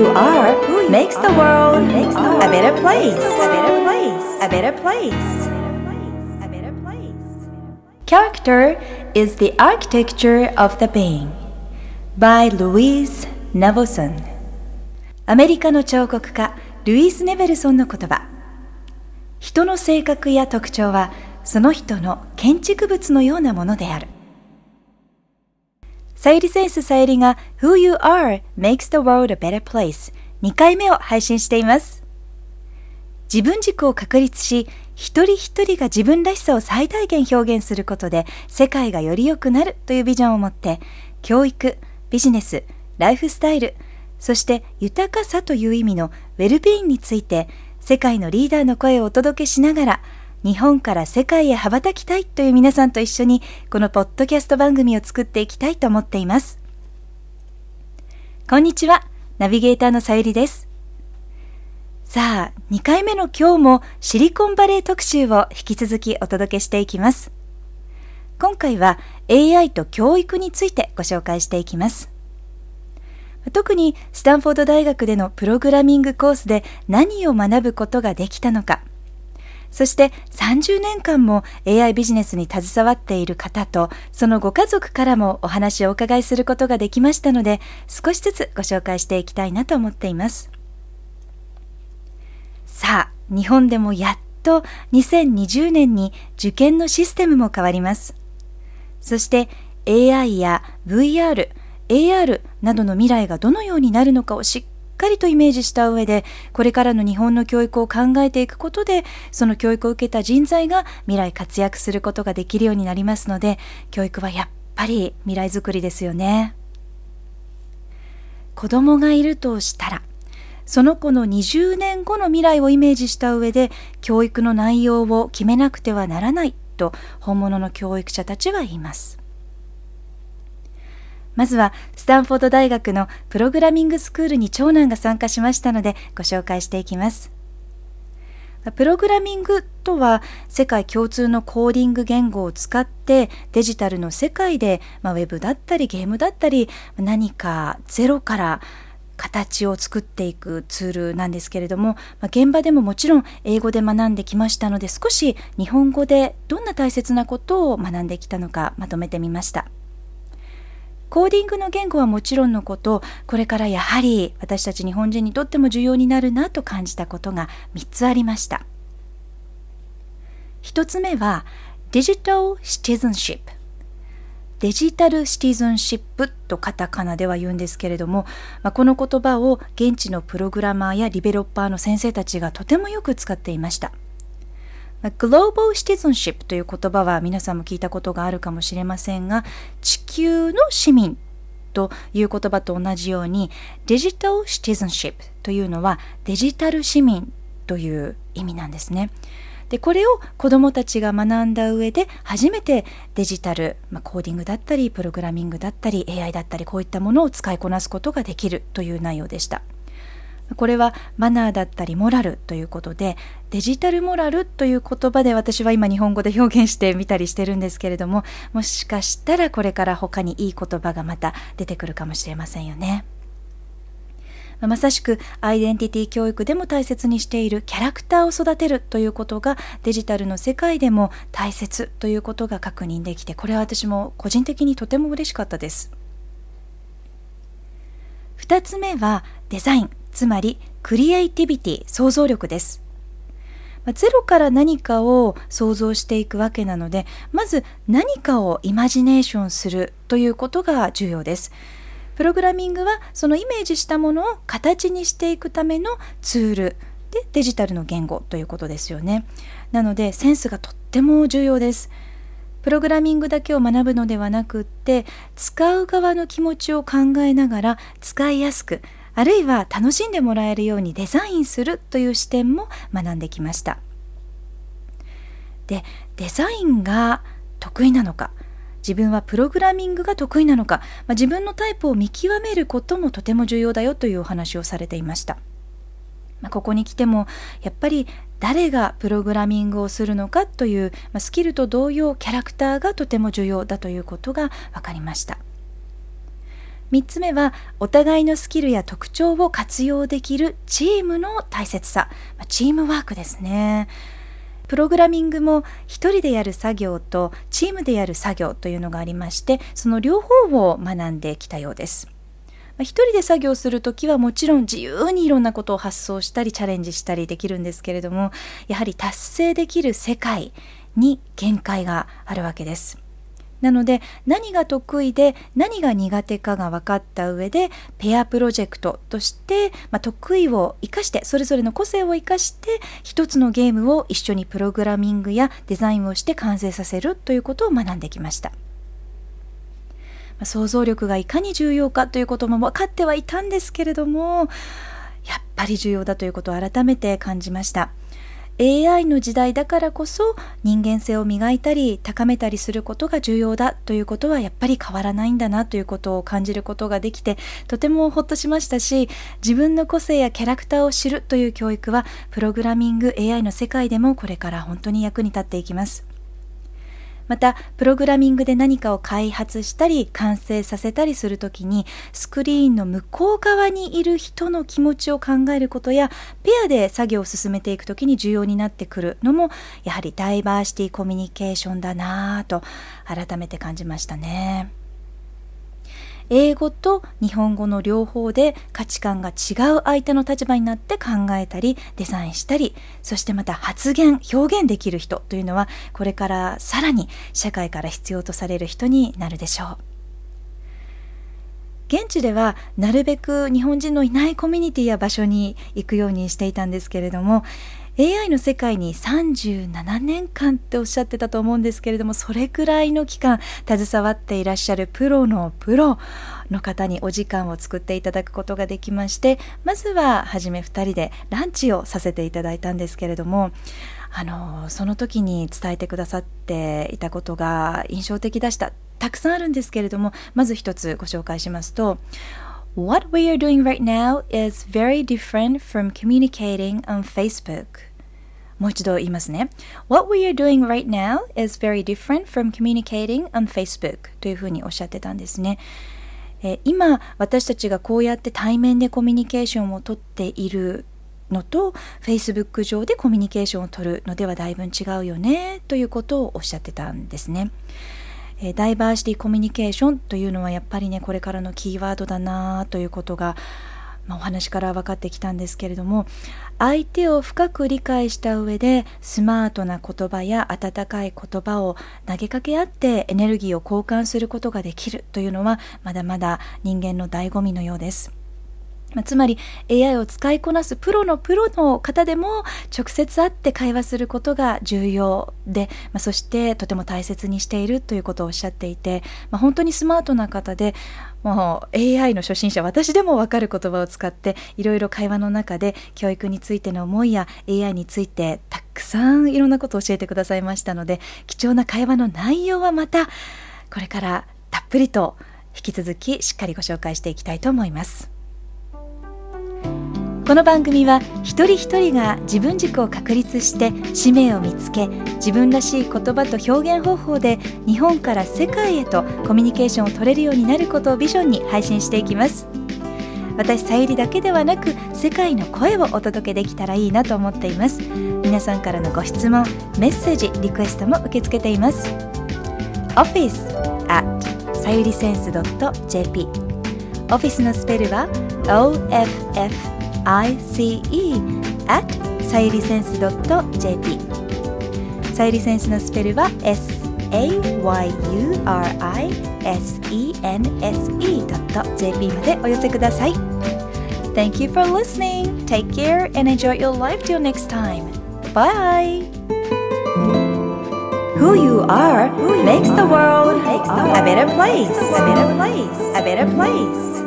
you are makes the world a better place. A better place. A better place. Character is the architecture of the being by Louise Nevelson アメリカの彫刻家ルイース・ネベルソンの言葉人の性格や特徴はその人の建築物のようなものであるさゆりセンスさゆりが Who You Are Makes the World a Better Place 2回目を配信しています。自分軸を確立し、一人一人が自分らしさを最大限表現することで世界がより良くなるというビジョンを持って、教育、ビジネス、ライフスタイル、そして豊かさという意味のウェルビーンについて世界のリーダーの声をお届けしながら日本から世界へ羽ばたきたいという皆さんと一緒にこのポッドキャスト番組を作っていきたいと思っています。こんにちは、ナビゲーターのさゆりです。さあ、2回目の今日もシリコンバレー特集を引き続きお届けしていきます。今回は AI と教育についてご紹介していきます。特にスタンフォード大学でのプログラミングコースで何を学ぶことができたのか、そして30年間も AI ビジネスに携わっている方とそのご家族からもお話をお伺いすることができましたので少しずつご紹介していきたいなと思っています。さあ、日本でもやっと2020年に受験のシステムも変わります。そして AI や VR、AR などの未来がどのようになるのかをしっかりとイメージした上で、これからの日本の教育を考えていくことで、その教育を受けた人材が未来活躍することができるようになりますので、教育はやっぱり未来づくりですよね。子供がいるとしたら、その子の20年後の未来をイメージした上で、教育の内容を決めなくてはならないと本物の教育者たちは言います。まずはスタンフォード大学のプログラミングスクールに長男が参加しましたのでご紹介していきます。プログラミングとは世界共通のコーディング言語を使ってデジタルの世界で、まあ、ウェブだったりゲームだったり何かゼロから形を作っていくツールなんですけれども、まあ、現場でももちろん英語で学んできましたので少し日本語でどんな大切なことを学んできたのかまとめてみました。コーディングの言語はもちろんのこと、これからやはり私たち日本人にとっても重要になるなと感じたことが3つありました。1つ目は、デジタルシティズンシップ。デジタルシティズンシップとカタカナでは言うんですけれども、まあ、この言葉を現地のプログラマーやリベロッパーの先生たちがとてもよく使っていました。グローバルシティズンシップという言葉は皆さんも聞いたことがあるかもしれませんが、地球の市民という言葉と同じように、デジタルシティズンシップというのはデジタル市民という意味なんですね。で、これを子供たちが学んだ上で初めてデジタル、まあ、コーディングだったり、プログラミングだったり、AI だったり、こういったものを使いこなすことができるという内容でした。これはマナーだったりモラルということでデジタルモラルという言葉で私は今日本語で表現してみたりしてるんですけれどももしかしたらこれから他にいい言葉がまた出てくるかもしれませんよね。まさしくアイデンティティ教育でも大切にしているキャラクターを育てるということがデジタルの世界でも大切ということが確認できてこれは私も個人的にとても嬉しかったです。2つ目はデザインつまりクリエイティビティ想像力ですゼロから何かを想像していくわけなのでまず何かをイマジネーションするということが重要です。プログラミングはそのイメージしたものを形にしていくためのツール。でデジタルの言語ということですよね。なのでセンスがとっても重要です。プログラミングだけを学ぶのではなくって使う側の気持ちを考えながら使いやすくあるいは楽しんでもらえるようにデザインするという視点も学んできました。でデザインが得意なのか自分はプログラミングが得意なのか、まあ、自分のタイプを見極めることもとても重要だよというお話をされていました、まあ、ここに来てもやっぱり誰がプログラミングをするのかという、まあ、スキルと同様キャラクターがとても重要だということが分かりました。3つ目はお互いのスキルや特徴を活用できるチームの大切さ。チームワークですね。プログラミングも一人でやる作業とチームでやる作業というのがありましてその両方を学んできたようです。一人で作業するときはもちろん自由にいろんなことを発想したりチャレンジしたりできるんですけれどもやはり達成できる世界に限界があるわけです。なので何が得意で何が苦手かが分かった上でペアプロジェクトとして、まあ、得意を生かしてそれぞれの個性を生かして一つのゲームを一緒にプログラミングやデザインをして完成させるということを学んできました。想像力がいかに重要かということも分かってはいたんですけれどもやっぱり重要だということを改めて感じました。AI の時代だからこそ人間性を磨いたり高めたりすることが重要だということはやっぱり変わらないんだなということを感じることができてとてもほっとしましたし自分の個性やキャラクターを知るという教育はプログラミング AI の世界でもこれから本当に役に立っていきます。またプログラミングで何かを開発したり完成させたりする時にスクリーンの向こう側にいる人の気持ちを考えることやペアで作業を進めていく時に重要になってくるのもやはりダイバーシティコミュニケーションだなぁと改めて感じましたね。英語と日本語の両方で価値観が違う相手の立場になって考えたりデザインしたりそしてまた発言表現できる人というのはこれからさらに社会から必要とされる人になるでしょう。現地ではなるべく日本人のいないコミュニティや場所に行くようにしていたんですけれども AI の世界に37年間っておっしゃってたと思うんですけれどもそれくらいの期間携わっていらっしゃるプロのプロの方にお時間を作っていただくことができましてまずは初め2人でランチをさせていただいたんですけれどもあのその時に伝えてくださっていたことが印象的でしたたくさんあるんですけれどもまず一つご紹介しますと What we are doing right now is very different from communicating on Facebook. もう一度言いますね。What we are doing right now is very different from communicating on Facebook というふうにおっしゃってたんですね。え今私たちがこうやって対面でコミュニケーションをとっているのと Facebook 上でコミュニケーションをとるのではだいぶ違うよねということをおっしゃってたんですね。えダイバーシティコミュニケーションというのはやっぱりねこれからのキーワードだなということが、まあ、お話から分かってきたんですけれども相手を深く理解した上でスマートな言葉や温かい言葉を投げかけ合ってエネルギーを交換することができるというのはまだまだ人間の醍醐味のようです。まあ、つまり AI を使いこなすプロのプロの方でも直接会って会話することが重要で、まあ、そしてとても大切にしているということをおっしゃっていて、まあ、本当にスマートな方でもう AI の初心者私でもわかる言葉を使っていろいろ会話の中で教育についての思いや AI についてたくさんいろんなことを教えてくださいましたので貴重な会話の内容はまたこれからたっぷりと引き続きしっかりご紹介していきたいと思います。この番組は一人一人が自分軸を確立して使命を見つけ自分らしい言葉と表現方法で日本から世界へとコミュニケーションを取れるようになることをビジョンに配信していきます。私さゆりだけではなく世界の声をお届けできたらいいなと思っています。皆さんからのご質問メッセージリクエストも受け付けています。office at さゆりセンス .jp オフィスのスペルは OFF ice at さゆりセンス .jp さゆりセンスのスペルは sayurisense.jp までお寄せください Thank you for listening. Take care and enjoy your life till next time. Bye. Who you are makes the world a better place. A better place. A better place.